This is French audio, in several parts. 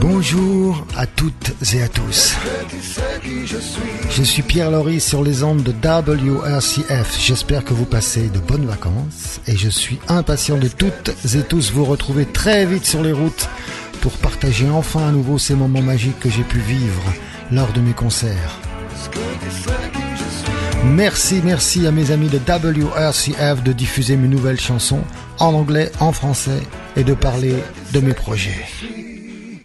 Bonjour à toutes et à tous. Je suis Pierre Laurie sur les ondes de WRCF. J'espère que vous passez de bonnes vacances et je suis impatient de toutes et tous vous retrouver très vite sur les routes pour partager enfin à nouveau ces moments magiques que j'ai pu vivre lors de mes concerts. Merci, merci à mes amis de WRCF de diffuser mes nouvelles chansons en anglais, en français et de parler de mes projets.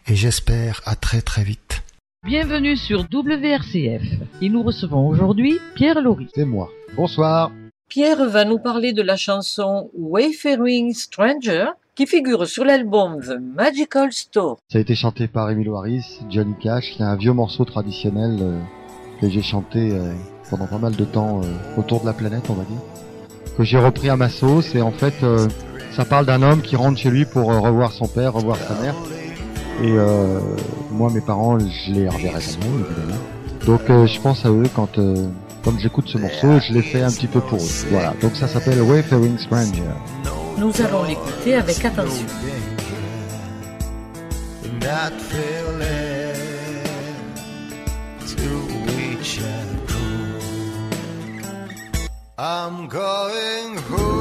Et j'espère à très très vite. Bienvenue sur WRCF et nous recevons aujourd'hui Pierre Laurie. C'est moi. Bonsoir. Pierre va nous parler de la chanson Wayfaring Stranger qui figure sur l'album The Magical Store. Ça a été chanté par Emilio Harris, Johnny Cash, qui est un vieux morceau traditionnel euh, que j'ai chanté euh, pendant pas mal de temps euh, autour de la planète, on va dire. Que j'ai repris à ma sauce et en fait, ça parle d'un homme qui rentre chez lui pour revoir son père, revoir sa mère. Et moi, mes parents, je les reverrai jamais, évidemment. Donc je pense à eux quand, comme j'écoute ce morceau, je l'ai fait un petit peu pour eux. Voilà, donc ça s'appelle Wayfaring Stranger. Nous allons l'écouter avec attention. I'm going home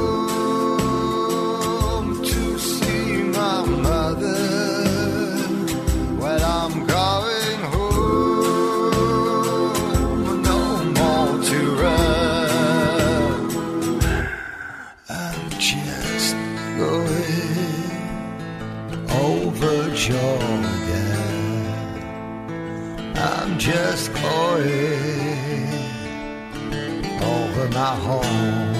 Jordan. I'm just going over my home.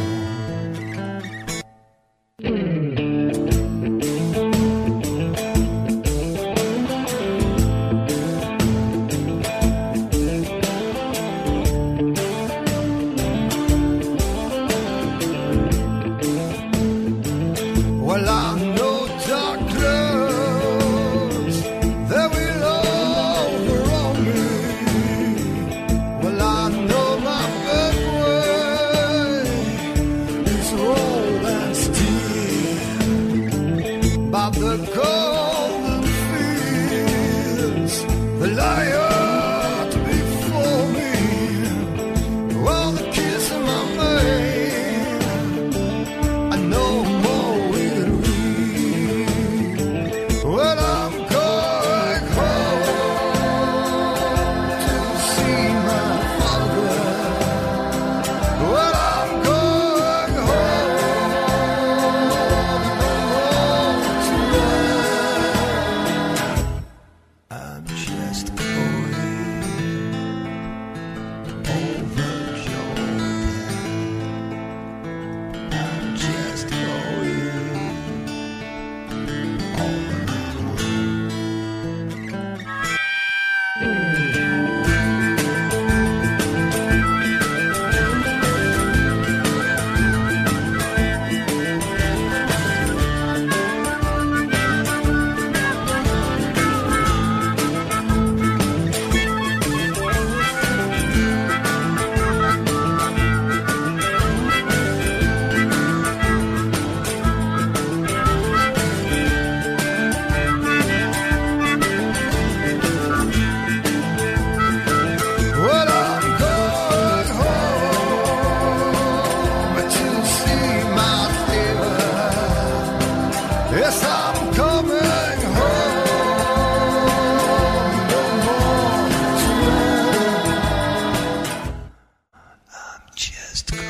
Just going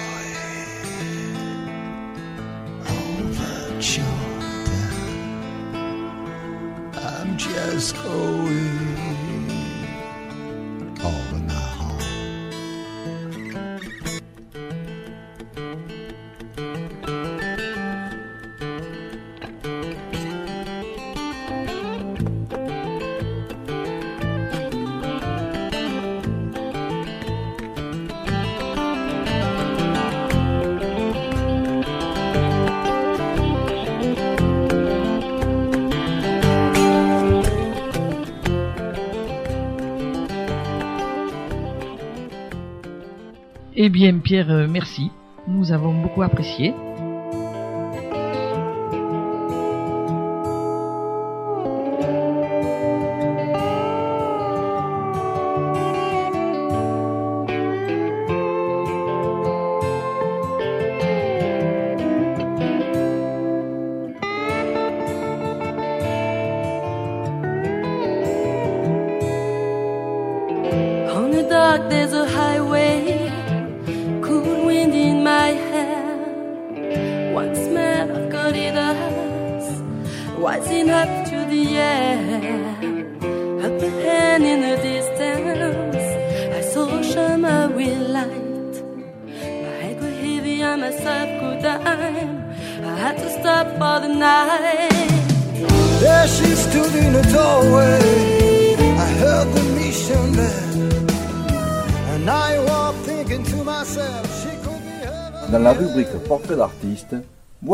over Jordan. I'm just going Eh bien Pierre, euh, merci. Nous avons beaucoup apprécié.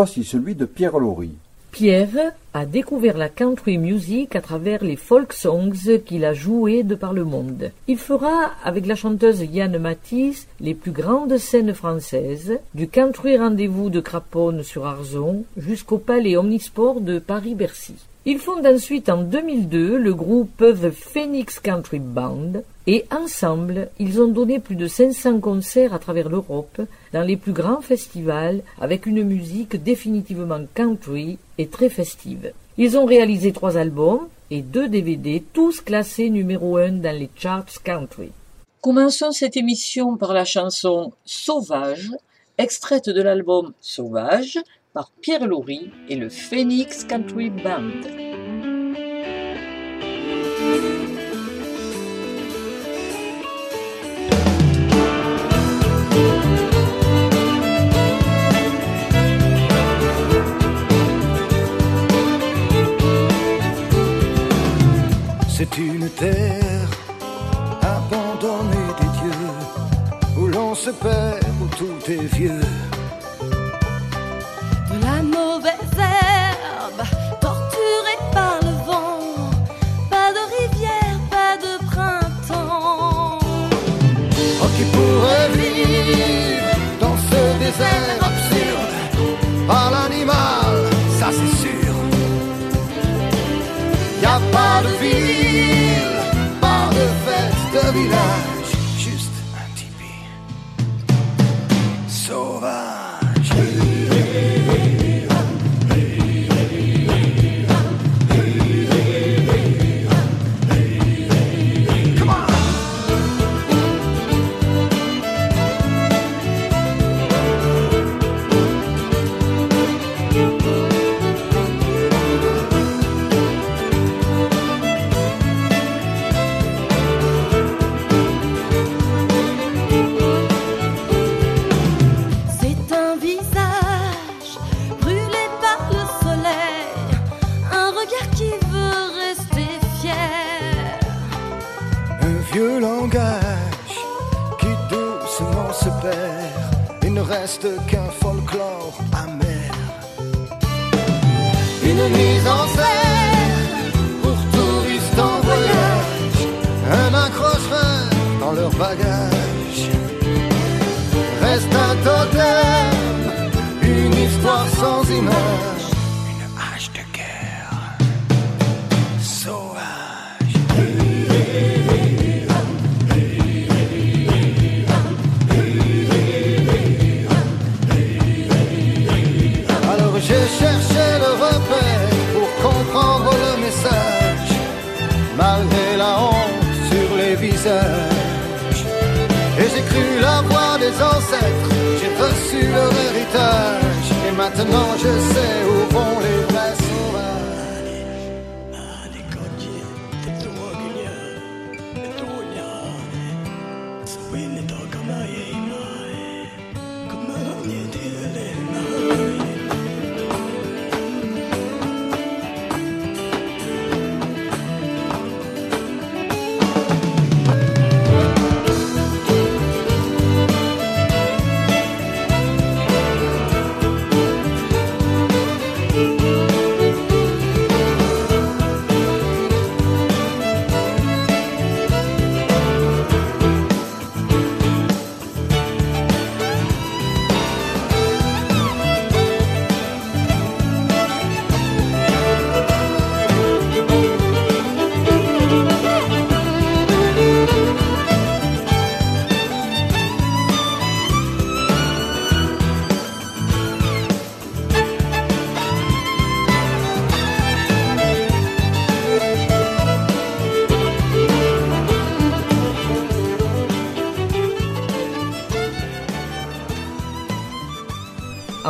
Celui de Pierre Laurie. Pierre a découvert la country music à travers les folk songs qu'il a joués de par le monde. Il fera, avec la chanteuse Yann Matisse, les plus grandes scènes françaises, du country rendez-vous de Craponne sur Arzon jusqu'au palais omnisport de Paris-Bercy. Ils fondent ensuite en 2002 le groupe The Phoenix Country Band et ensemble, ils ont donné plus de 500 concerts à travers l'Europe dans les plus grands festivals avec une musique définitivement country et très festive. Ils ont réalisé trois albums et deux DVD, tous classés numéro un dans les charts country. Commençons cette émission par la chanson Sauvage, extraite de l'album Sauvage par Pierre Laurie et le Phoenix Country Band. C'est une terre abandonnée des dieux, où l'on se perd, où tout est vieux. Mauvaise herbe, torturée par le vent. Pas de rivière, pas de printemps. Oh, qui pourrait vivre dans ce désert absurde Pas l'animal, ça c'est sûr. Y a pas de ville, pas de fête de village, regard qui veut rester fier. Un vieux langage qui doucement se perd. Il ne reste qu'un folklore amer. Une mise en scène pour touristes en voyage. Un accrocheur dans leur bagage. Reste un totem, une histoire sans image. J'ai reçu leur héritage, et maintenant je sais où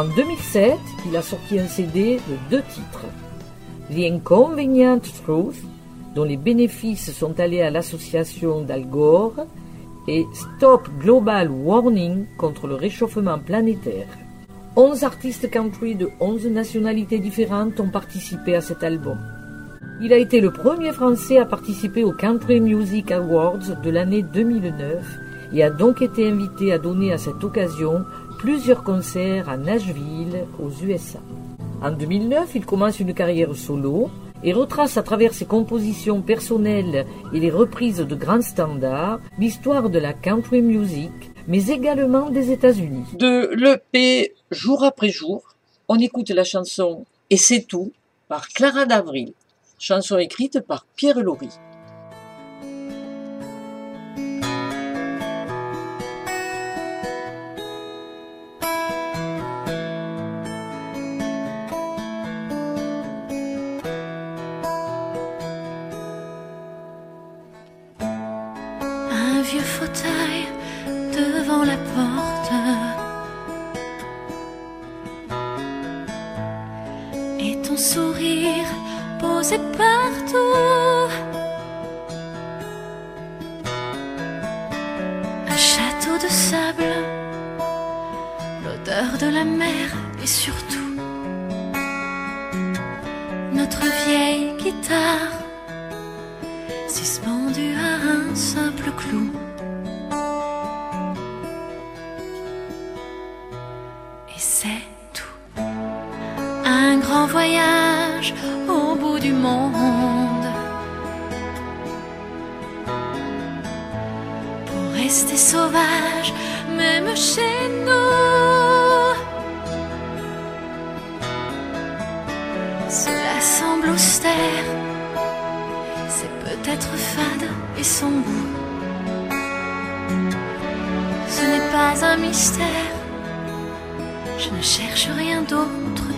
En 2007, il a sorti un CD de deux titres. The Inconvenient Truth, dont les bénéfices sont allés à l'association d'Al Gore, et Stop Global Warning contre le réchauffement planétaire. 11 artistes country de 11 nationalités différentes ont participé à cet album. Il a été le premier Français à participer au Country Music Awards de l'année 2009 et a donc été invité à donner à cette occasion plusieurs concerts à Nashville, aux USA. En 2009, il commence une carrière solo et retrace à travers ses compositions personnelles et les reprises de grands standards l'histoire de la country music, mais également des États-Unis. De l'EP Jour après jour, on écoute la chanson Et c'est tout par Clara d'Avril, chanson écrite par Pierre Laurie. Même chez nous. Cela semble austère c'est peut-être fade et son goût. Ce n'est pas un mystère, je ne cherche rien d'autre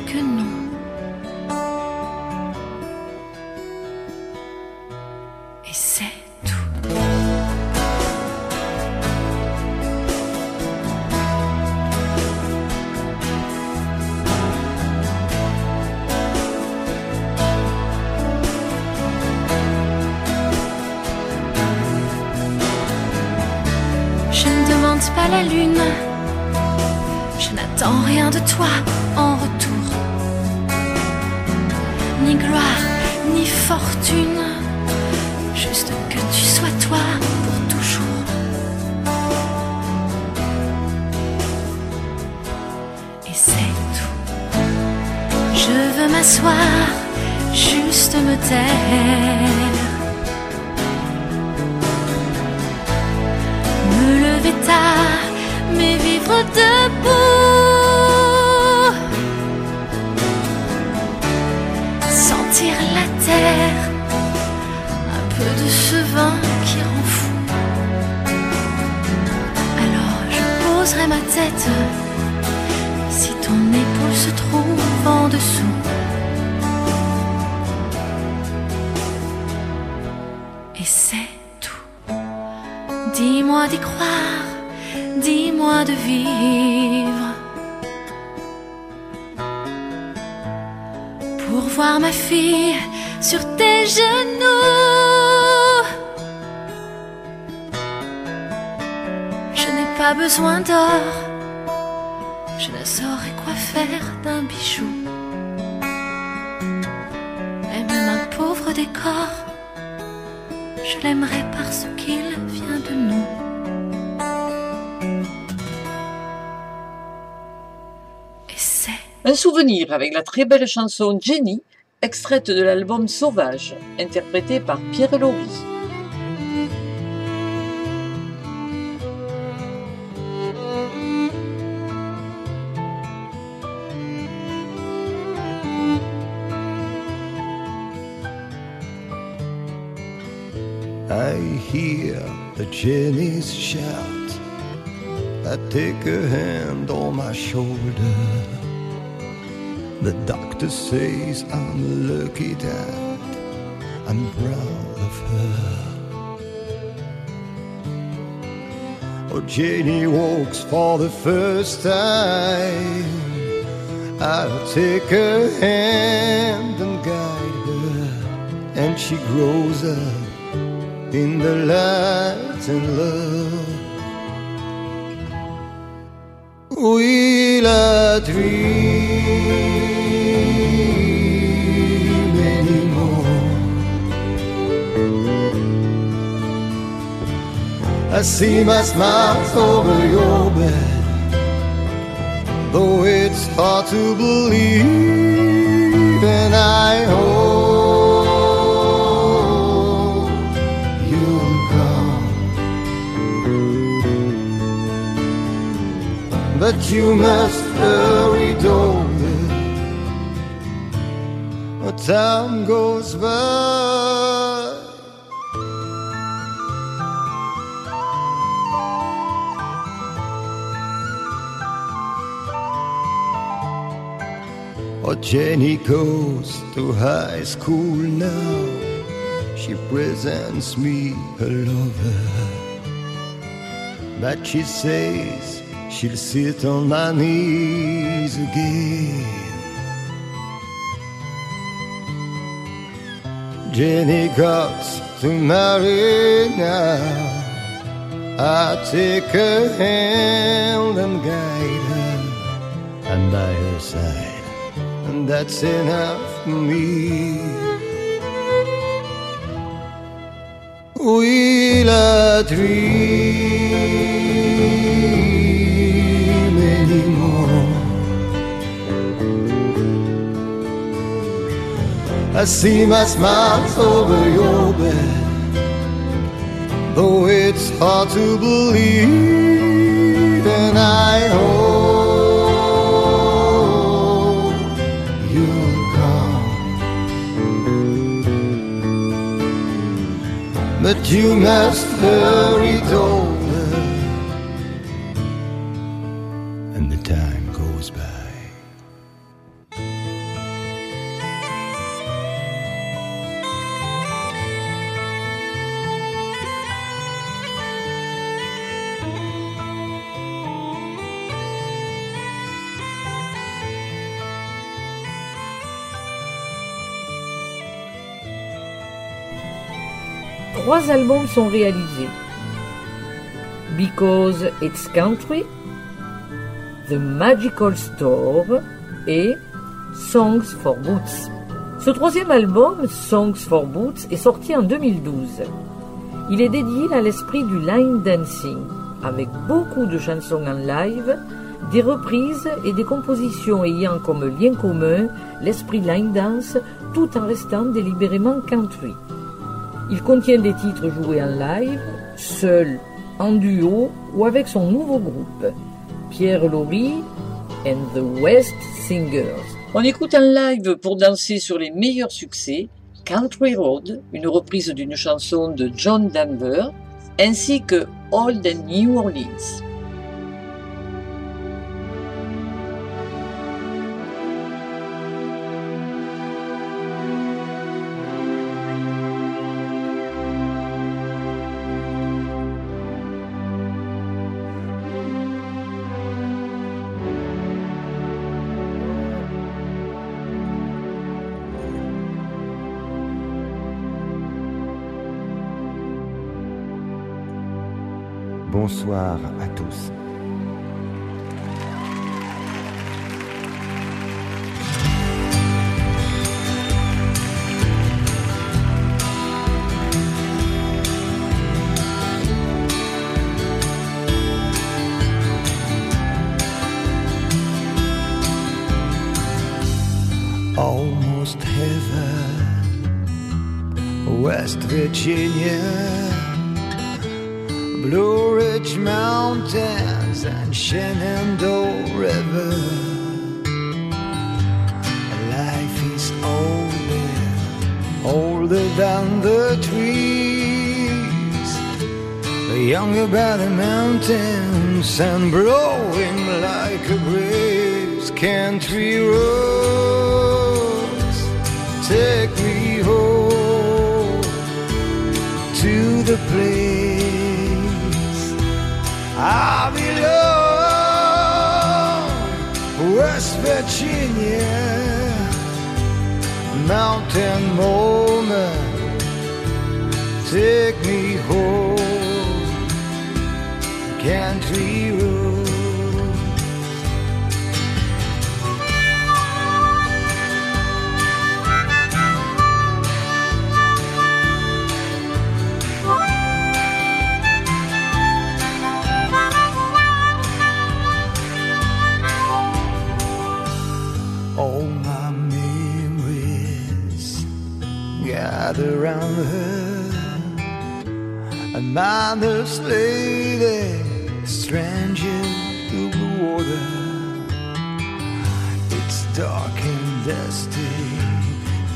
faire d'un bijou. Et même un pauvre décor je l'aimerais parce qu'il vient de nous. Et c'est Un souvenir avec la très belle chanson Jenny, extraite de l'album Sauvage, interprétée par Pierre Laurie. The Jenny's shout. I take her hand on my shoulder. The doctor says I'm lucky dad. I'm proud of her. Oh, Jenny walks for the first time I'll take her hand and guide her, and she grows up in the light and love. Will I dream anymore? I see my smiles over your bed though it's hard to believe, and I hope But you must hurry, darling. What time goes by. Oh, Jenny goes to high school now. She presents me her lover. But she says she'll sit on my knees again. Jenny got to marry now. I take her hand and guide her, and by her side and that's enough for me. Will I dream I see my smiles over your bed, though it's hard to believe, and I hope you'll come. But you must hurry, darling, Trois albums sont réalisés. Because It's Country, The Magical Store et Songs for Boots. Ce troisième album, Songs for Boots, est sorti en 2012. Il est dédié à l'esprit du line dancing, avec beaucoup de chansons en live, des reprises et des compositions ayant comme lien commun l'esprit line dance tout en restant délibérément country. Il contient des titres joués en live, seul, en duo ou avec son nouveau groupe, Pierre Laurie and the West Singers. On écoute en live pour danser sur les meilleurs succès Country Road, une reprise d'une chanson de John Denver, ainsi que Old and New Orleans. Bonsoir à tous. Almost heaven, West Virginia. Blue Mountains and Shenandoah River. Life is older, older than the trees, younger by the mountains and blowing like a breeze. Country roads take me home to the place I belong West Virginia, mountain moment, take me home, country road. Her. A mindless lady, stranger to the water. It's dark and dusty,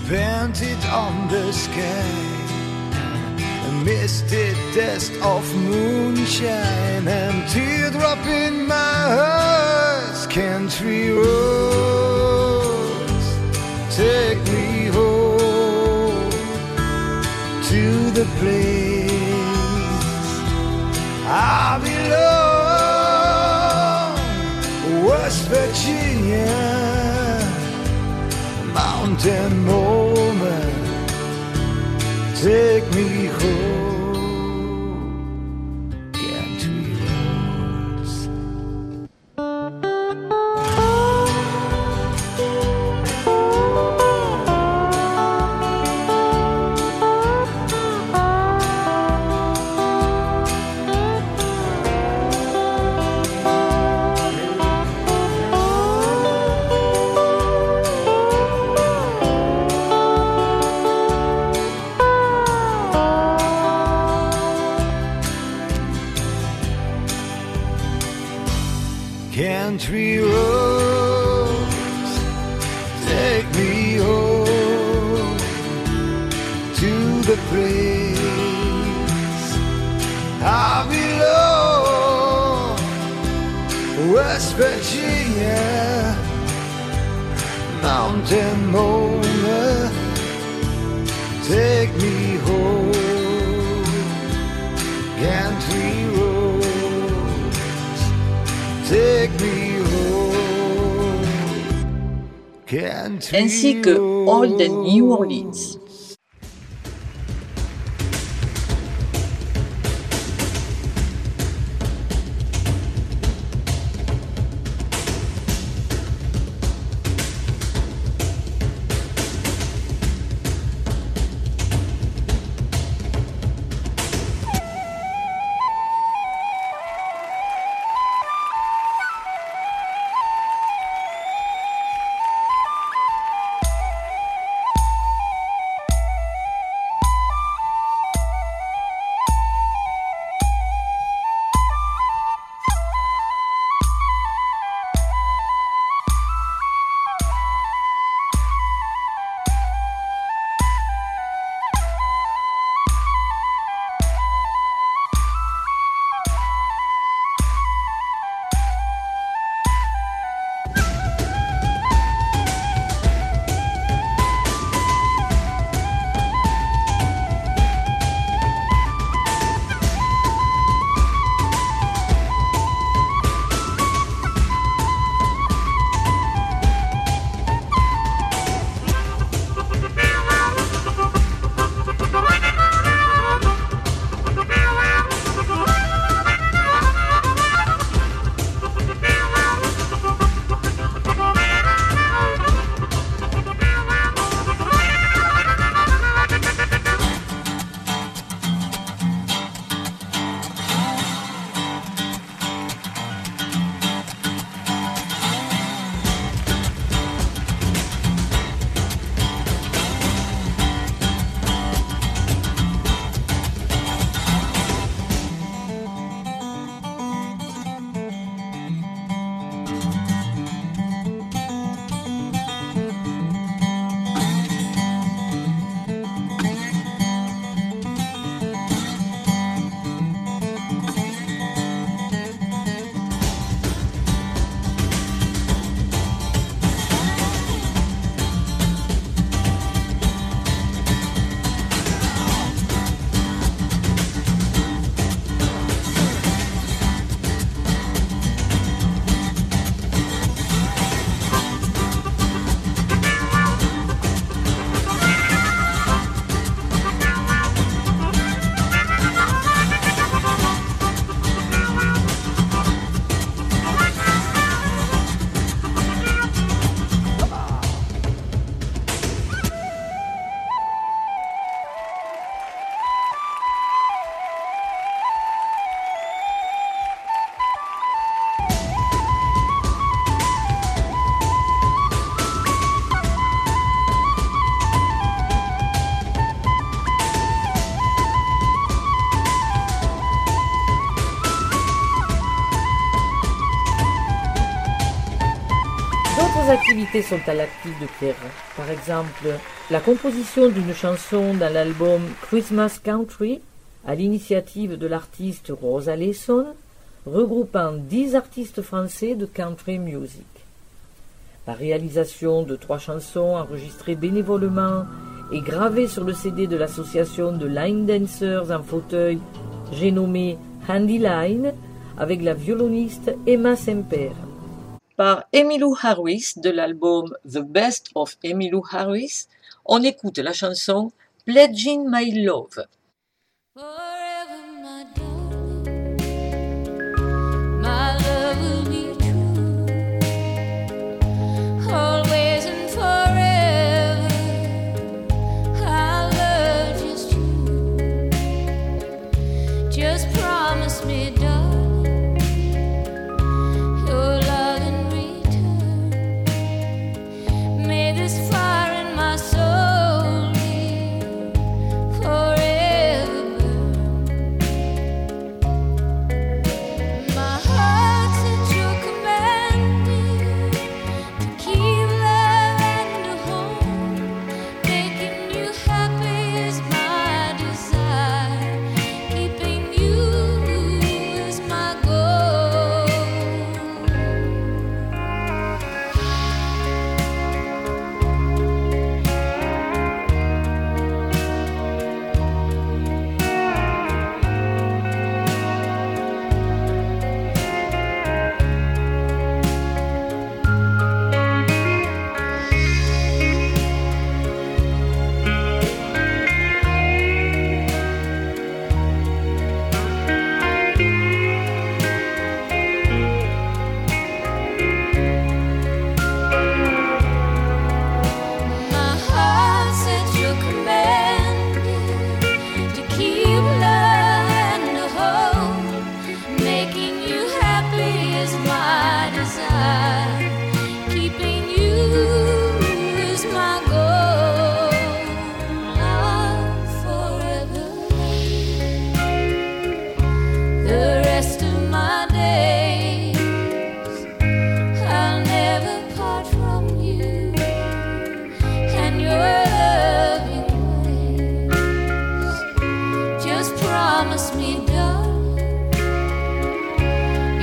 painted on the sky. A misty dust of moonshine and teardrop in my heart. Country roads, take me the place I belong. West Virginia, mountain moment take me mountain moment, take me home. Country roads, take me home. Country ainsi que Old and New Orleans. Sont à l'actif de Pierre. Par exemple, la composition d'une chanson dans l'album Christmas Country à l'initiative de l'artiste Rosa Lesson, regroupant dix artistes français de country music. La réalisation de trois chansons enregistrées bénévolement et gravées sur le CD de l'association de line dancers en fauteuil, j'ai nommé Handy Line, avec la violoniste Emma Semper. Par Emilou Harris de l'album The Best of Emilou Harris, on écoute la chanson Pledging My Love.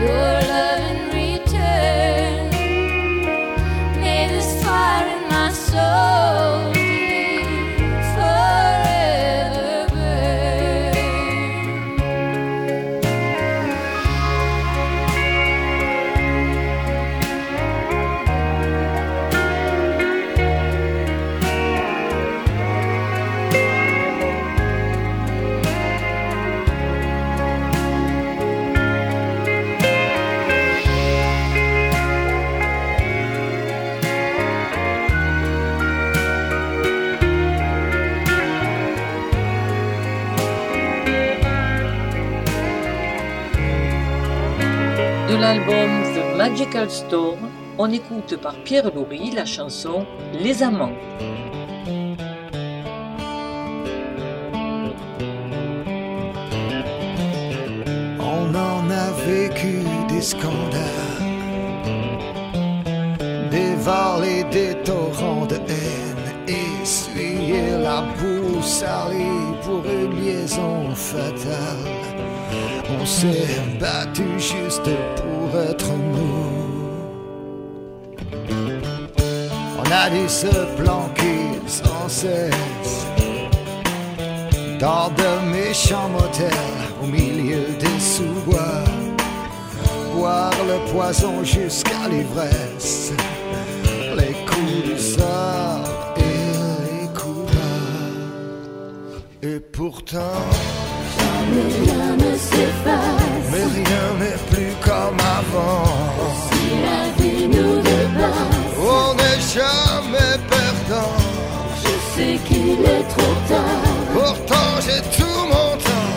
You're On écoute par Pierre Loury la chanson Les Amants. On en a vécu des scandales, des vallées, des torrents de haine, essuyer la boue salie pour une liaison fatale. On s'est battu juste pour être nous. On a dû se planquer sans cesse dans de méchants motels au milieu des sous-bois. Boire le poison jusqu'à l'ivresse, les coups du sort et les coups bas. Et pourtant, Rien ne s'efface mais rien n'est plus comme avant. si la vie nous dépasse. On n'est Je sais qu'il est trop tard. Pourtant j'ai tout mon temps.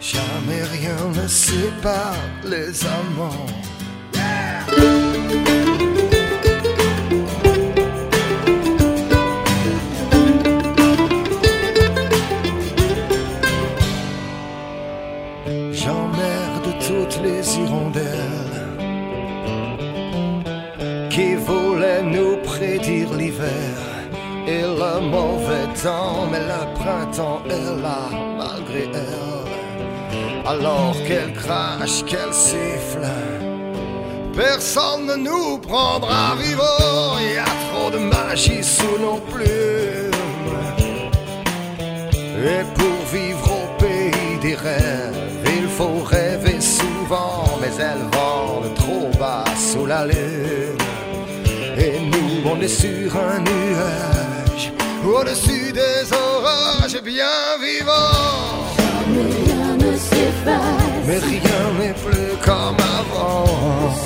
Jamais rien ne sépare les amants. Alors qu'elle crache, qu'elle siffle, personne ne nous prendra vivant. Il y a trop de magie sous nos plumes. Et pour vivre au pays des rêves, il faut rêver souvent, mais elle vole trop bas sous la lune. Et nous, on est sur un nuage, au-dessus des orages, bien vivant. Mais rien. Mais n'est plus comme avant.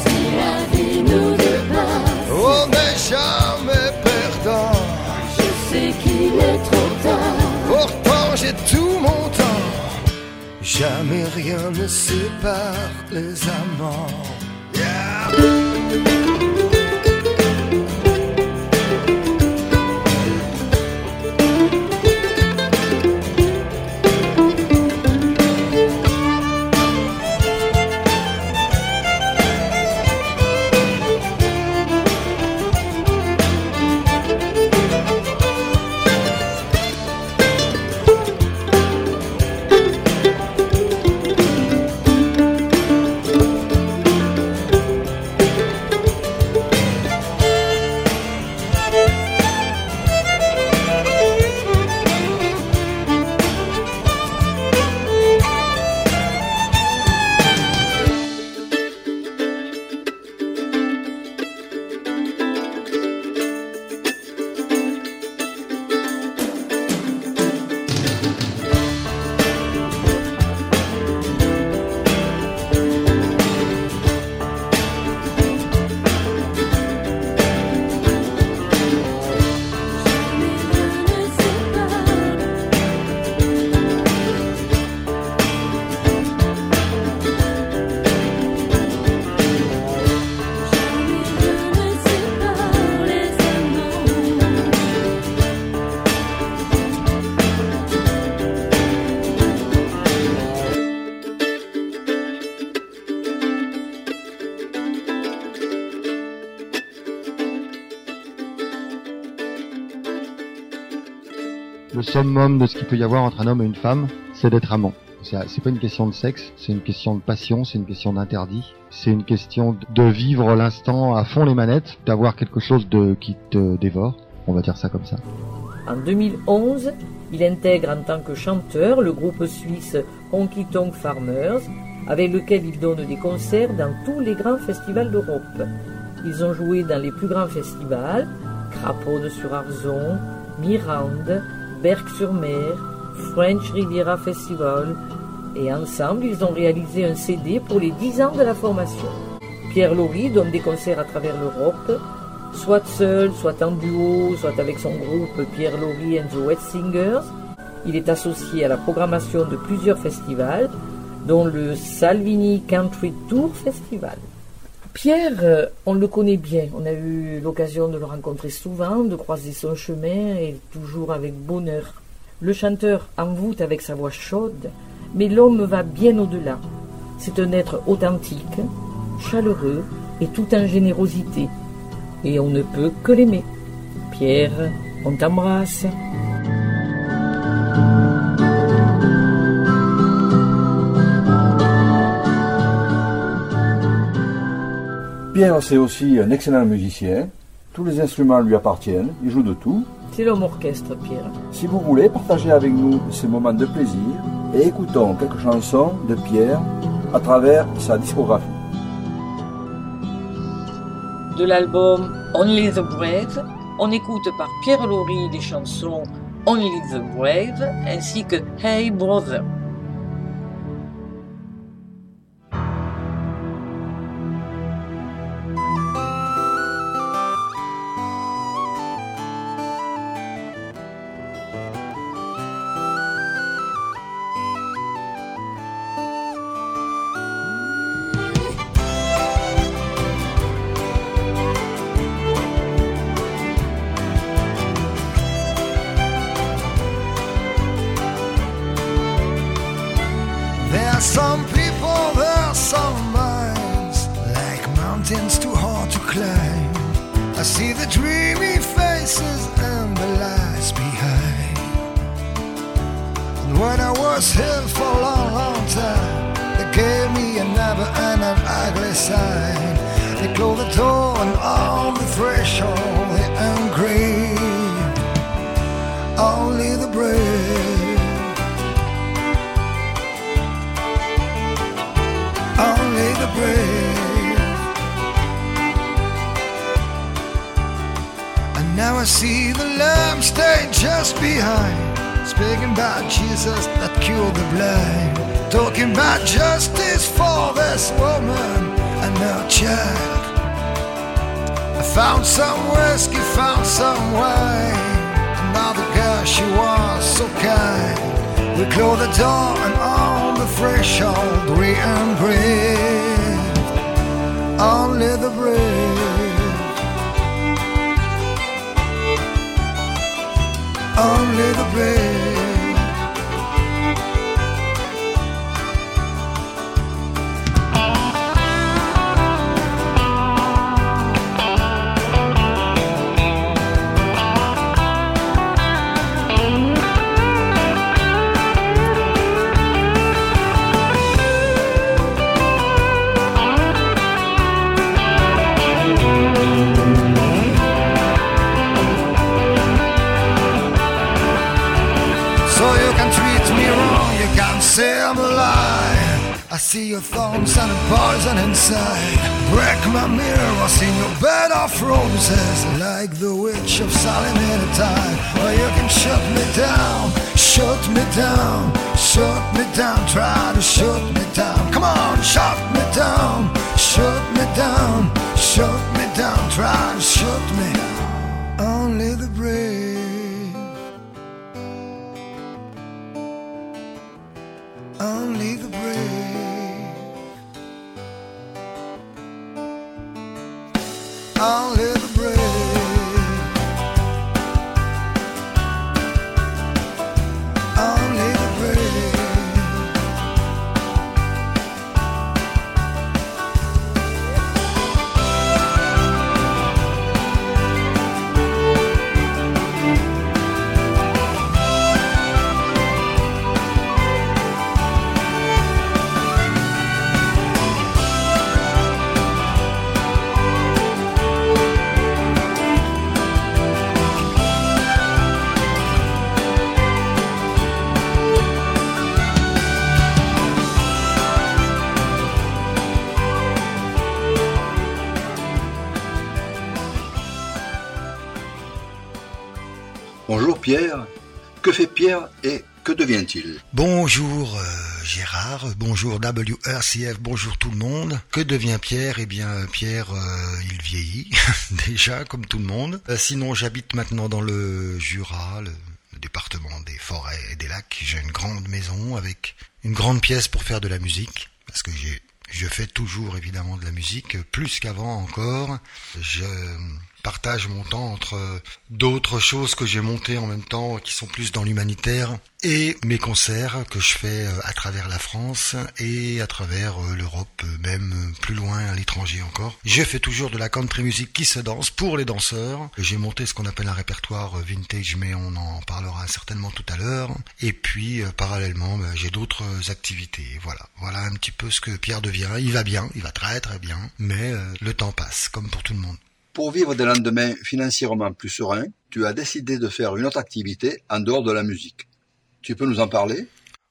Si la vie nous dépasse, On n'est jamais perdant. je sais qu'il est trop tard. Pourtant j'ai tout mon temps. Jamais rien ne sépare les amants. Yeah. Summum de ce qu'il peut y avoir entre un homme et une femme, c'est d'être amant. C'est pas une question de sexe, c'est une question de passion, c'est une question d'interdit, c'est une question de vivre l'instant à fond les manettes, d'avoir quelque chose qui te dévore. On va dire ça comme ça. En 2011, il intègre en tant que chanteur le groupe suisse Honky Tonk Farmers, avec lequel il donne des concerts dans tous les grands festivals d'Europe. Ils ont joué dans les plus grands festivals, Craponne-sur-Arzon, Mirande, Berck-sur-Mer, French Riviera Festival, et ensemble ils ont réalisé un CD pour les 10 ans de la formation. Pierre Laurie donne des concerts à travers l'Europe, soit seul, soit en duo, soit avec son groupe Pierre Laurie and the Wet Singers. Il est associé à la programmation de plusieurs festivals, dont le Salvini Country Tour Festival. Pierre, euh, on le connaît bien. On a eu l'occasion de le rencontrer souvent, de croiser son chemin et toujours avec bonheur. Le chanteur envoûte avec sa voix chaude, mais l'homme va bien au-delà. C'est un être authentique, chaleureux et tout en générosité. Et on ne peut que l'aimer. Pierre, on t'embrasse. Pierre, c'est aussi un excellent musicien. Tous les instruments lui appartiennent. Il joue de tout. C'est l'homme orchestre, Pierre. Si vous voulez, partagez avec nous ces moments de plaisir et écoutons quelques chansons de Pierre à travers sa discographie. De l'album Only the Brave, on écoute par Pierre Laurie les chansons Only the Brave ainsi que Hey Brother. Bonjour Pierre. Que fait Pierre et que devient-il? Bonjour euh, Gérard, bonjour WRCF, bonjour tout le monde. Que devient Pierre? Eh bien Pierre, euh, il vieillit déjà comme tout le monde. Euh, sinon j'habite maintenant dans le Jura, le, département des forêts et des lacs. J'ai une grande maison avec une grande pièce pour faire de la musique parce que je fais toujours évidemment de la musique, plus qu'avant encore. Je partage mon temps entre d'autres choses que j'ai montées en même temps qui sont plus dans l'humanitaire et mes concerts que je fais à travers la France et à travers l'Europe, même plus loin à l'étranger encore. Je fais toujours de la country music qui se danse pour les danseurs. J'ai monté ce qu'on appelle un répertoire vintage mais on en parlera certainement tout à l'heure. Et puis parallèlement ben, j'ai d'autres activités. Voilà, voilà un petit peu ce que Pierre devient. Il va bien, il va très très bien, mais euh, le temps passe comme pour tout le monde. Pour vivre des lendemains financièrement plus sereins, tu as décidé de faire une autre activité en dehors de la musique. Tu peux nous en parler?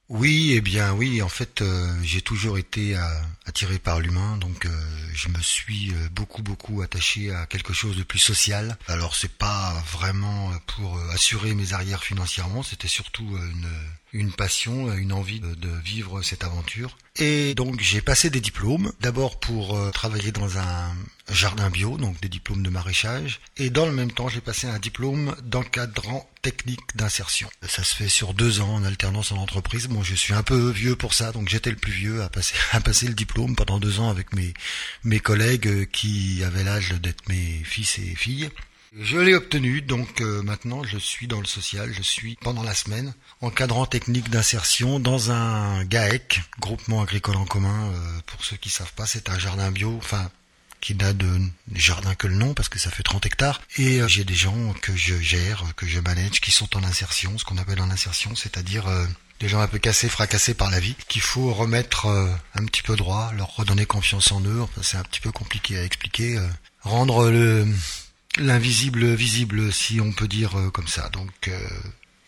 Oui, eh bien oui, en fait euh, j'ai toujours été euh, attiré par l'humain, donc euh, je me suis beaucoup beaucoup attaché à quelque chose de plus social. Alors c'est pas vraiment pour assurer mes arrières financièrement, c'était surtout une une passion, une envie de, vivre cette aventure. Et donc j'ai passé des diplômes, d'abord pour euh, travailler dans un jardin bio, donc des diplômes de maraîchage, et dans le même temps j'ai passé un diplôme d'encadrant technique d'insertion. Ça se fait sur deux ans en alternance en entreprise. Bon, je suis un peu vieux pour ça, donc j'étais le plus vieux à passer, à passer le diplôme pendant deux ans avec mes, mes collègues qui avaient l'âge d'être mes fils et filles. Je l'ai obtenu, donc euh, maintenant je suis dans le social, je suis pendant la semaine encadrant technique d'insertion dans un GAEC, groupement agricole en commun, euh, pour ceux qui savent pas, c'est un jardin bio, enfin qui n'a de jardin que le nom parce que ça fait 30 hectares. Et euh, j'ai des gens que je gère, que je manage, qui sont en insertion, ce qu'on appelle en insertion, c'est-à-dire des gens un peu cassés, fracassés par la vie, qu'il faut remettre un petit peu droit, leur redonner confiance en eux. C'est un petit peu compliqué à expliquer. rendre le l'invisible visible, si on peut dire comme ça. Donc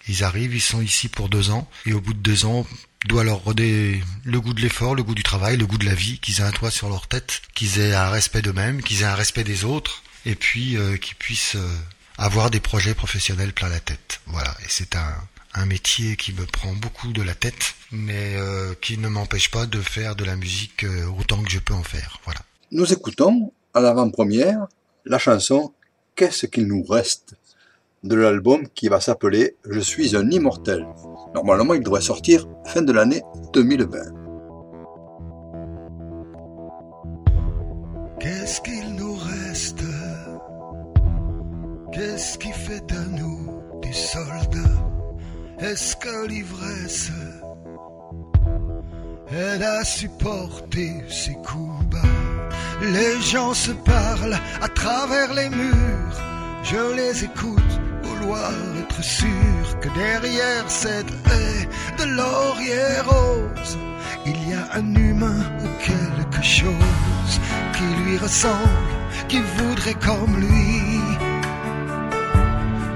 ils arrivent, ils sont ici pour deux ans, et au bout de deux ans, doit leur redonner le goût de l'effort, le goût du travail, le goût de la vie, qu'ils aient un toit sur leur tête, qu'ils aient un respect d'eux-mêmes, qu'ils aient un respect des autres, et puis euh, qu'ils puissent euh, avoir des projets professionnels plein la tête. Voilà, et c'est un, un métier qui me prend beaucoup de la tête, mais euh, qui ne m'empêche pas de faire de la musique autant que je peux en faire. Voilà. Nous écoutons à l'avant-première la chanson Qu'est-ce qu'il nous reste de l'album qui va s'appeler Je suis un immortel. Normalement, il devrait sortir fin de l'année 2020. Qu'est-ce qu'il nous reste? Qu'est-ce qui fait de nous des soldats? Est-ce que l'ivresse elle a supporté ses coups bas? Les gens se parlent à travers les murs, je les écoute vouloir être sûr que derrière cette haie de laurier rose, il y a un humain ou quelque chose qui lui ressemble, qui voudrait comme lui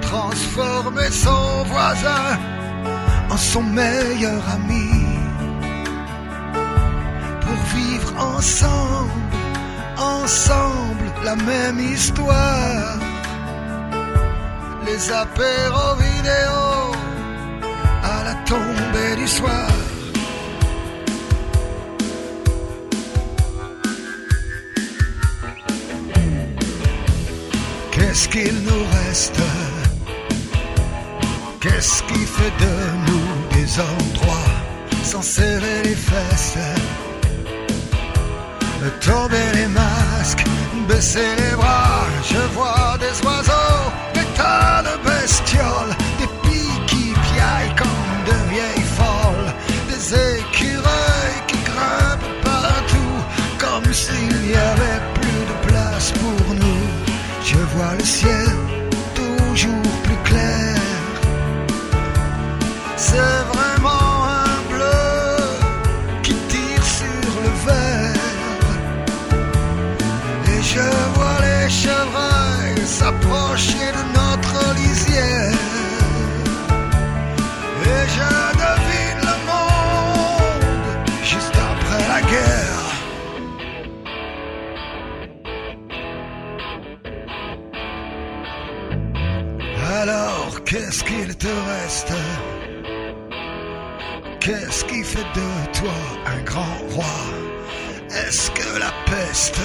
transformer son voisin en son meilleur ami pour vivre ensemble, ensemble la même histoire les apéros vidéo à la tombée du soir. Qu'est-ce qu'il nous reste? Qu'est-ce qui fait de nous des hommes droits sans serrer les fesses? Tomber les masques, baisser les bras, je vois des oiseaux des pies qui piaillent comme de vieilles folles, des écureuils qui grimpent partout, comme s'il n'y avait plus de place pour nous. Je vois le ciel toujours plus clair. Te reste Qu'est-ce qui fait de toi un grand roi? Est-ce que la peste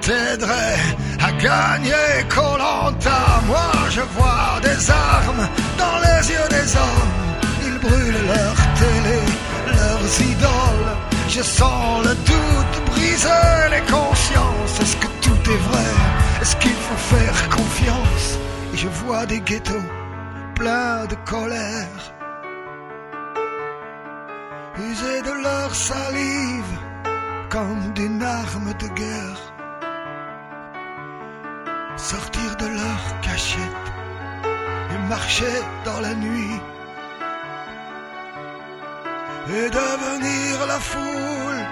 t'aiderait à gagner Colanta? Moi je vois des armes dans les yeux des hommes. Ils brûlent leur télé, leurs idoles. Je sens le doute briser les consciences. Est-ce que tout est vrai? Est-ce qu'il faut faire confiance? Je vois des ghettos pleins de colère. User de leur salive comme d'une arme de guerre sortir de leur cachette et marcher dans la nuit et devenir la foule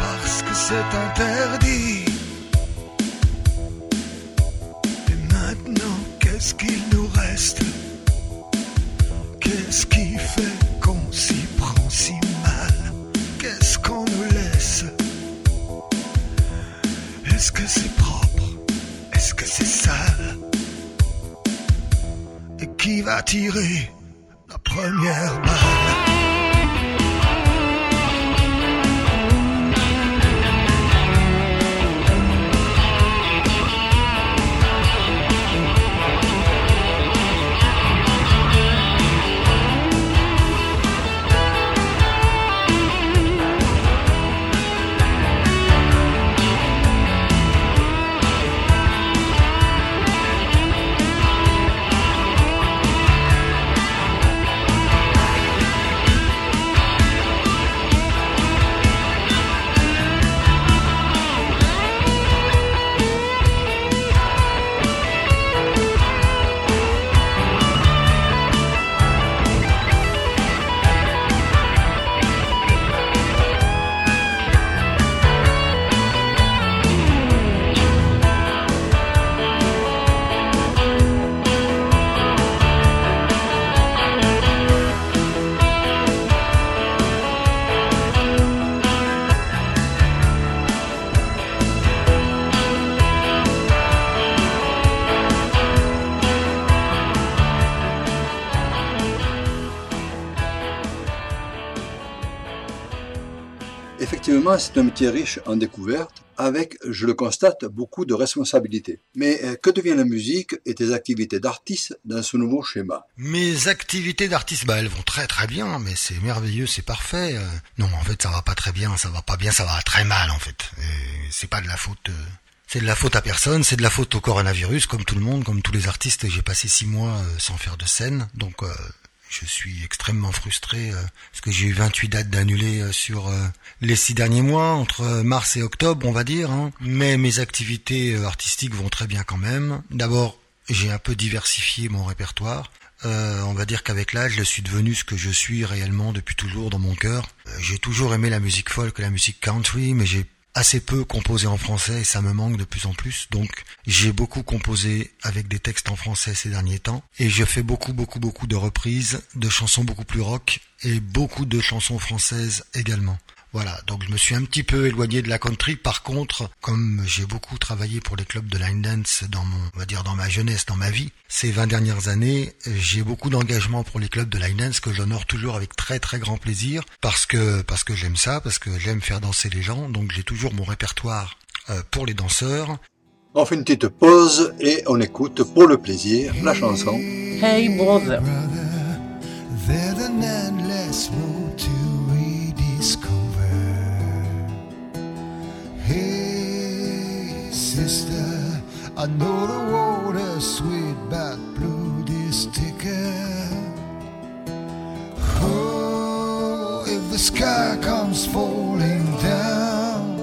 parce que c'est interdit. Qu'est-ce qu'il nous reste? Qu'est-ce qui fait qu'on s'y prend si mal? Qu'est-ce qu'on nous laisse? Est-ce que c'est propre? Est-ce que c'est sale? Et qui va tirer la première balle? C'est un métier riche en découvertes, avec, je le constate, beaucoup de responsabilités. Mais euh, que devient la musique et tes activités d'artiste dans ce nouveau schéma? Mes activités d'artiste, bah elles vont très très bien, mais c'est merveilleux, c'est parfait. Euh. non, en fait, ça va pas très bien, ça va pas bien, ça va très mal en fait. C'est pas de la faute. Euh, c'est de la faute à personne, c'est de la faute au coronavirus, comme tout le monde, comme tous les artistes. J'ai passé six mois sans faire de scène, donc je suis extrêmement frustré euh, parce que j'ai eu 28 dates d'annulées euh, sur euh, les six derniers mois, entre mars et octobre, on va dire. Hein. Mais mes activités artistiques vont très bien quand même. D'abord, j'ai un peu diversifié mon répertoire. on va dire qu'avec l'âge, je suis devenu ce que je suis réellement depuis toujours dans mon cœur. j'ai toujours aimé la musique folk, la musique country, mais j'ai assez peu composé en français et ça me manque de plus en plus. Donc j'ai beaucoup composé avec des textes en français ces derniers temps et je fais beaucoup beaucoup beaucoup de reprises de chansons beaucoup plus rock et beaucoup de chansons françaises également. Voilà, donc je me suis un petit peu éloigné de la country. Par contre, comme j'ai beaucoup travaillé pour les clubs de line dance dans mon, on va dire dans ma jeunesse, dans ma vie, ces 20 dernières années, j'ai beaucoup d'engagement pour les clubs de line dance que j'honore toujours avec très très grand plaisir parce que parce que j'aime ça, parce que j'aime faire danser les gens. Donc j'ai toujours mon répertoire euh, pour les danseurs. On fait une petite pause et on écoute pour le plaisir la chanson Hey Brother. Hey, I know the water's sweet, but blue this ticket Oh, if the sky comes falling down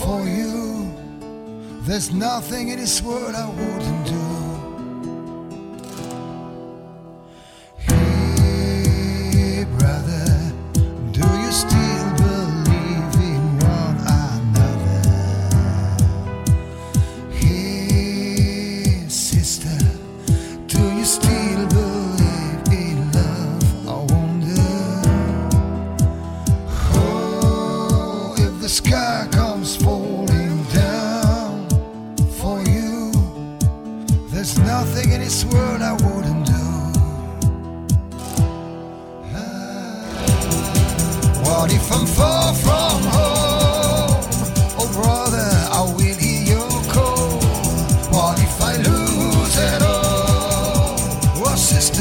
for you, there's nothing in this world I wouldn't do. Hey, brother, do you still? this world I wouldn't do. Ah. What if I'm far from home? Oh, brother, I will hear your call. What if I lose it all? What's this?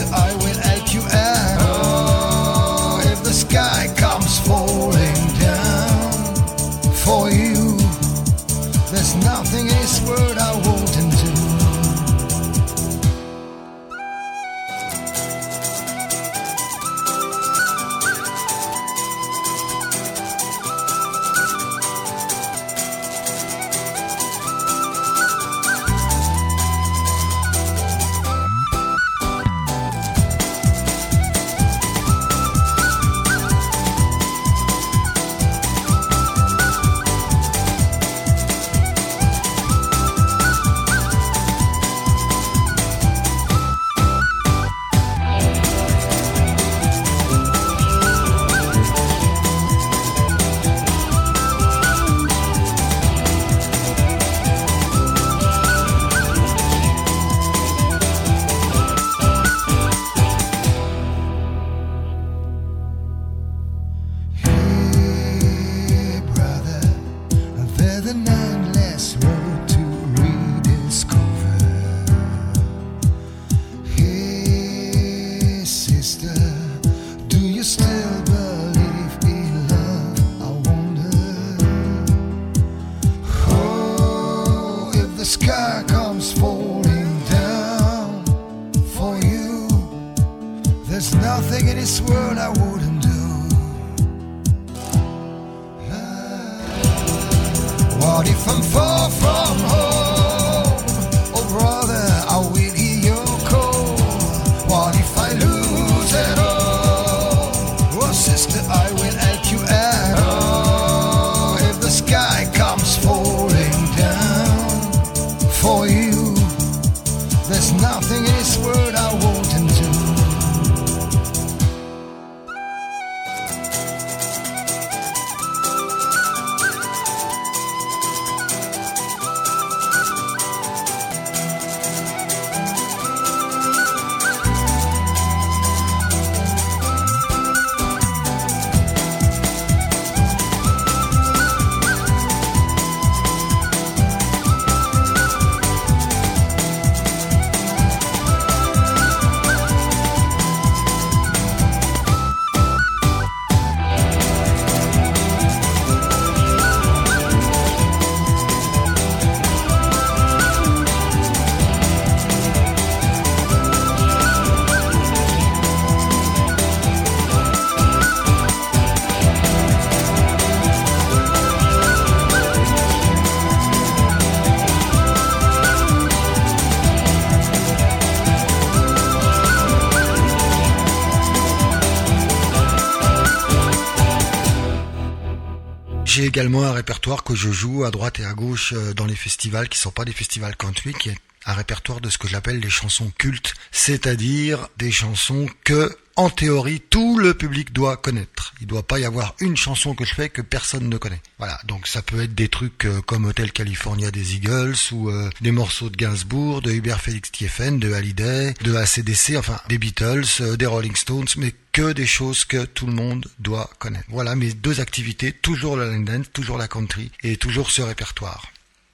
Également un répertoire que je joue à droite et à gauche euh, dans les festivals qui sont pas des festivals country, qui est un répertoire de ce que j'appelle les chansons cultes, c'est-à-dire des chansons que en théorie, tout le public doit connaître. Il doit pas y avoir une chanson que je fais que personne ne connaît. Voilà, donc ça peut être des trucs euh, comme Hotel California des Eagles ou euh, des morceaux de Gainsbourg, de Hubert Félix Thieffen, de Hallyday, de ACDC, enfin des Beatles, euh, des Rolling Stones, mais que des choses que tout le monde doit connaître. Voilà mes deux activités, toujours la dance, toujours la country et toujours ce répertoire.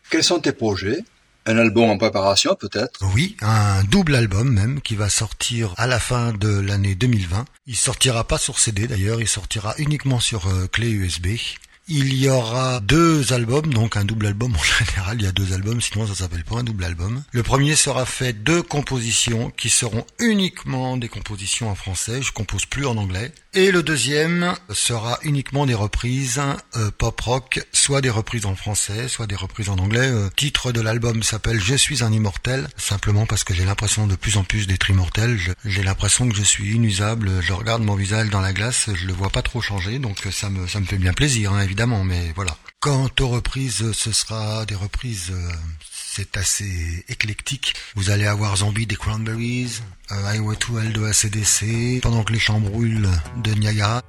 Quels sont tes projets? Un album en préparation peut-être Oui, un double album même qui va sortir à la fin de l'année 2020. Il sortira pas sur CD d'ailleurs, il sortira uniquement sur euh, clé USB. Il y aura deux albums, donc un double album en général, il y a deux albums, sinon ça s'appelle pas un double album. Le premier sera fait de compositions qui seront uniquement des compositions en français, je compose plus en anglais. Et le deuxième sera uniquement des reprises euh, pop rock, soit des reprises en français, soit des reprises en anglais. Euh, titre de l'album s'appelle Je suis un immortel, simplement parce que j'ai l'impression de plus en plus d'être immortel. J'ai l'impression que je suis inusable. Je regarde mon visage dans la glace, je le vois pas trop changer, donc ça me ça me fait bien plaisir, hein. Mais voilà. Quant aux reprises, ce sera des reprises. Euh, c'est assez éclectique. Vous allez avoir Zombie des Cranberries, euh, Highway to Hell de ACDC, Pendant que les champs brûlent de Niagara.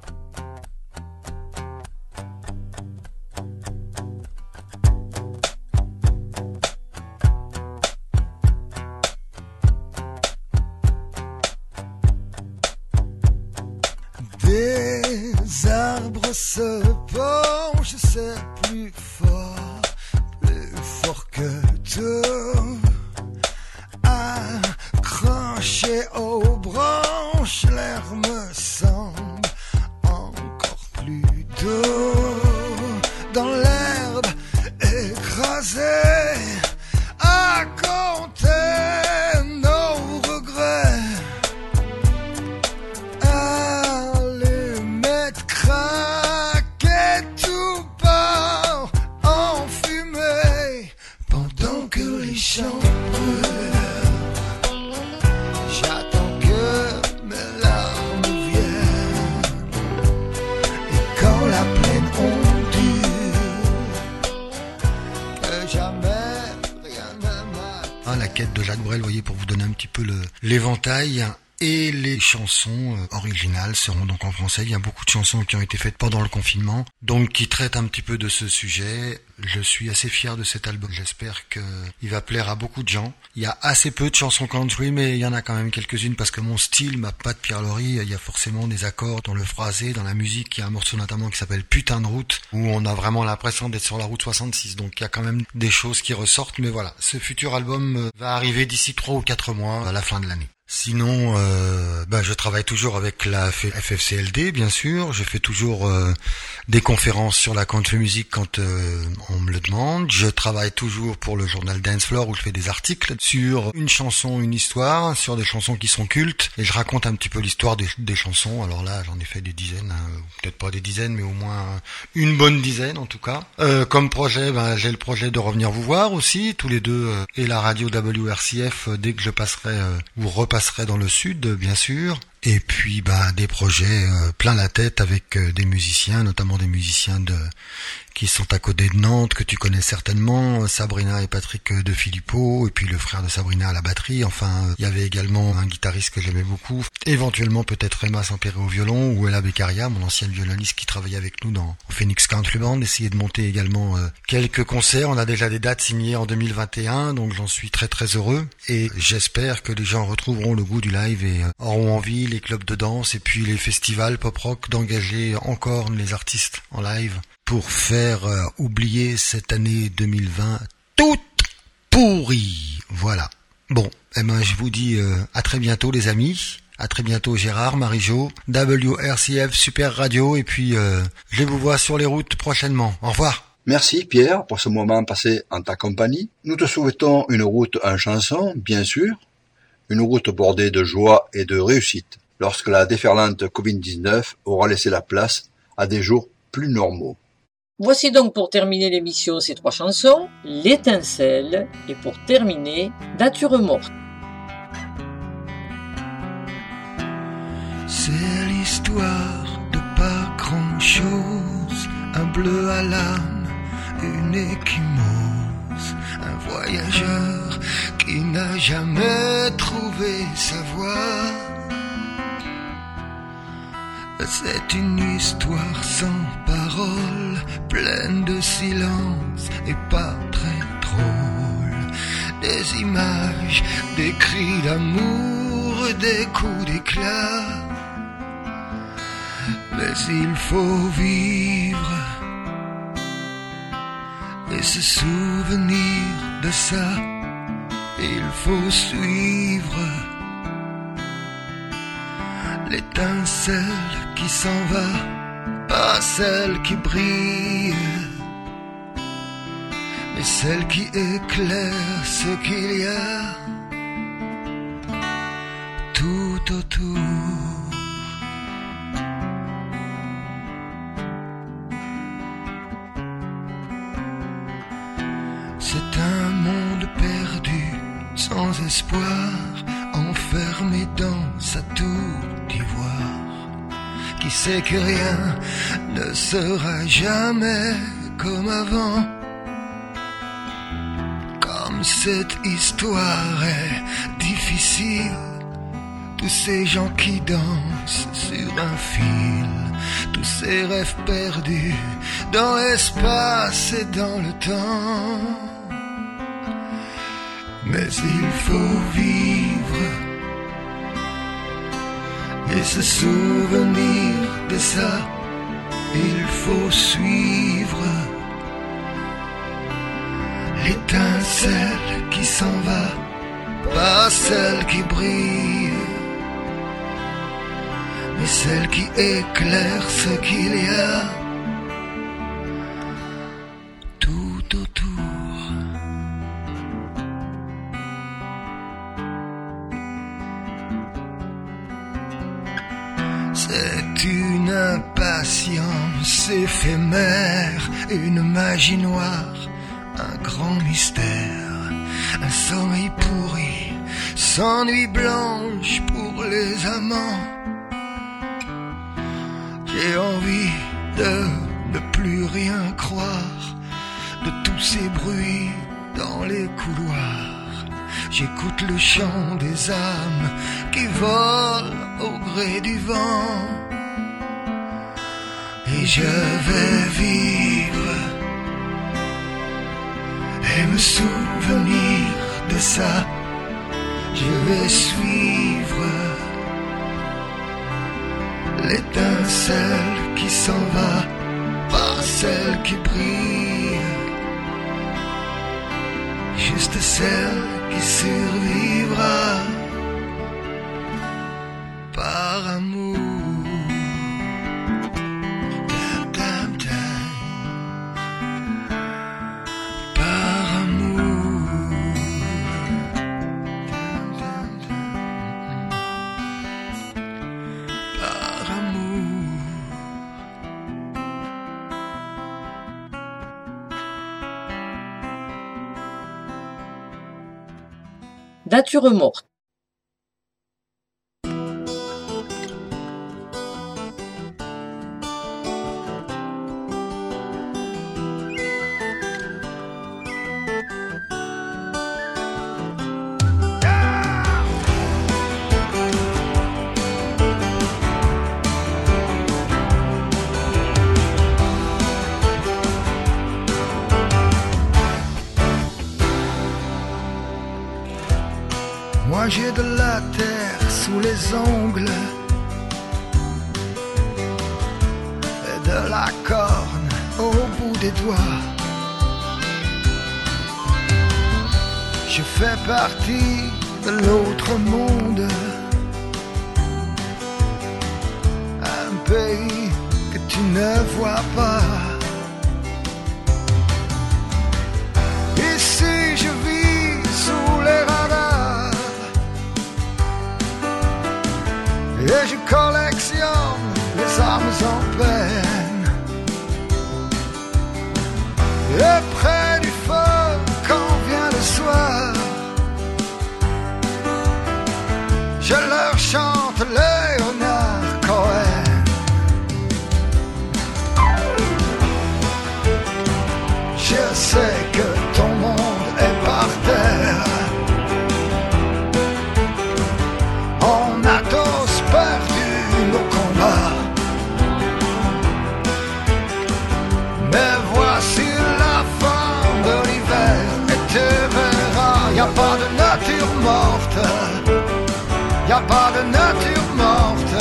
Chansons euh, originales seront donc en français. Il y a beaucoup de chansons qui ont été faites pendant le confinement, donc qui traitent un petit peu de ce sujet. Je suis assez fier de cet album. J'espère que il va plaire à beaucoup de gens. Il y a assez peu de chansons country, mais il y en a quand même quelques-unes parce que mon style, ma patte Pierre Laurie, il y a forcément des accords dans le phrasé, dans la musique. Il y a un morceau notamment qui s'appelle Putain de route, où on a vraiment l'impression d'être sur la route 66. Donc il y a quand même des choses qui ressortent, mais voilà. Ce futur album euh, va arriver d'ici trois ou quatre mois à la fin de l'année. Sinon, euh, bah, je travaille toujours avec la FFCLD, bien sûr. Je fais toujours euh, des conférences sur la country music quand euh, on me le demande. Je travaille toujours pour le journal Dance Floor où je fais des articles sur une chanson, une histoire, sur des chansons qui sont cultes. Et je raconte un petit peu l'histoire des, chansons. Alors là, j'en ai fait des dizaines, hein, peut-être pas des dizaines, mais au moins une bonne dizaine en tout cas. Euh, comme projet, ben, j'ai le projet de revenir vous voir aussi, tous les deux, euh, et la radio WRCF euh, dès que je passerai ou repasserai dans le sud, bien sûr. Et puis bah des projets euh, plein la tête avec euh, des musiciens, notamment des musiciens de qui sont à côté de Nantes que tu connais certainement, euh, Sabrina et Patrick de Filippo, et puis le frère de Sabrina à la batterie. Enfin, il y avait également un guitariste que j'aimais beaucoup, éventuellement peut-être Emma Sampere au violon ou Ella Beccaria, mon ancienne violoniste qui travaillait avec nous dans Phoenix Country Band, essayer de monter également euh, quelques concerts. On a déjà des dates signées en 2021, donc j'en suis très très heureux et j'espère que les gens retrouveront le goût du live et euh, auront envie, les clubs de danse et puis les festivals pop rock d'engager encore les artistes en live pour faire euh, oublier cette année 2020 toute pourrie. Voilà. Bon, eh ben je vous dis euh, à très bientôt les amis. À très bientôt Gérard, Marie-Jo, WRCF Super Radio et puis euh, je vous vois sur les routes prochainement. Au revoir. Merci Pierre pour ce moment passé en ta compagnie. Nous te souhaitons une route en chanson, bien sûr, une route bordée de joie et de réussite, lorsque la déferlante Covid-19 aura laissé la place à des jours plus normaux. Voici donc pour terminer l'émission ces trois chansons, L'étincelle et pour terminer, Nature morte. C'est l'histoire de pas grand chose un bleu à l'âme, une échymose, un voyageur qui n'a jamais trouvé sa voie. C'est une histoire sans parole, pleine de silence et pas très drôle. Des images, des cris d'amour, des coups d'éclat. Mais il faut vivre et se souvenir de ça. Il faut suivre l'étincelle qui s'en va, pas celle qui brille, mais celle qui éclaire ce qu'il y a tout autour. C'est un monde perdu, sans espoir, enfermé dans sa tour. Qui sait que rien ne sera jamais comme avant. Comme cette histoire est difficile, tous ces gens qui dansent sur un fil, tous ces rêves perdus dans l'espace et dans le temps. Mais il faut vivre et se souvenir de ça. Il faut suivre l'étincelle qui s'en va, pas celle qui brille, mais celle qui éclaire ce qu'il y a une impatience éphémère, une magie noire, un grand mystère, un sommeil pourri, sans nuit blanche pour les amants. J'ai envie de ne plus rien croire, de tous ces bruits dans les couloirs. J'écoute le chant des âmes qui volent au gré du vent. Et je vais vivre et me souvenir de ça. Je vais suivre l'étincelle qui s'en va, pas celle qui brille, juste celle qui survivra par amour. Nature morte. La terre sous les ongles et de la corne au bout des doigts. Je fais partie de l'autre monde, un pays que tu ne vois pas. Et je collectionne Pas de nature morte,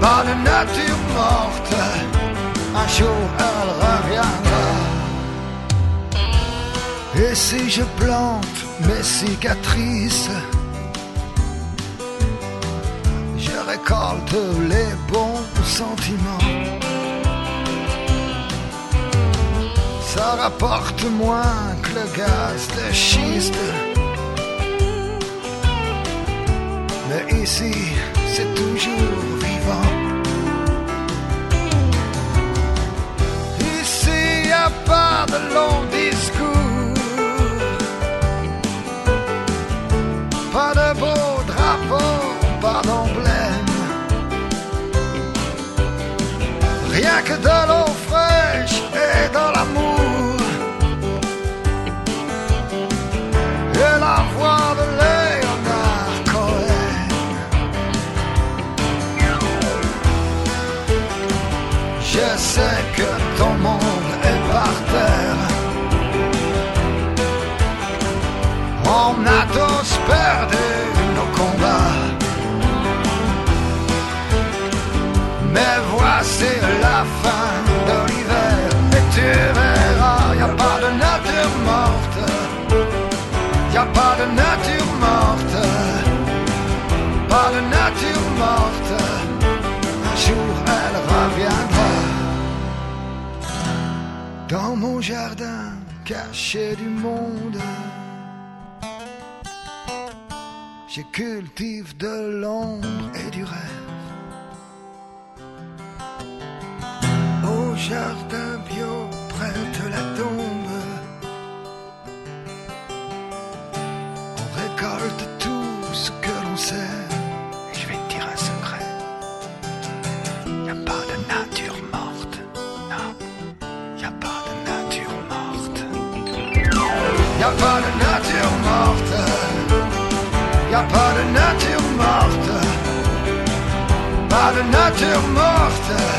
pas de nature morte. Un jour elle reviendra. Et si je plante mes cicatrices, je récolte les bons sentiments. Ça rapporte moins que le gaz de schiste. Ici, c'est toujours vivant. Ici, y a pas de long discours. Pas de beau drapeau, pas d'emblème. Rien que de l'eau mon jardin caché du monde. Je cultive de l'ombre et du rêve. Au jardin Pas de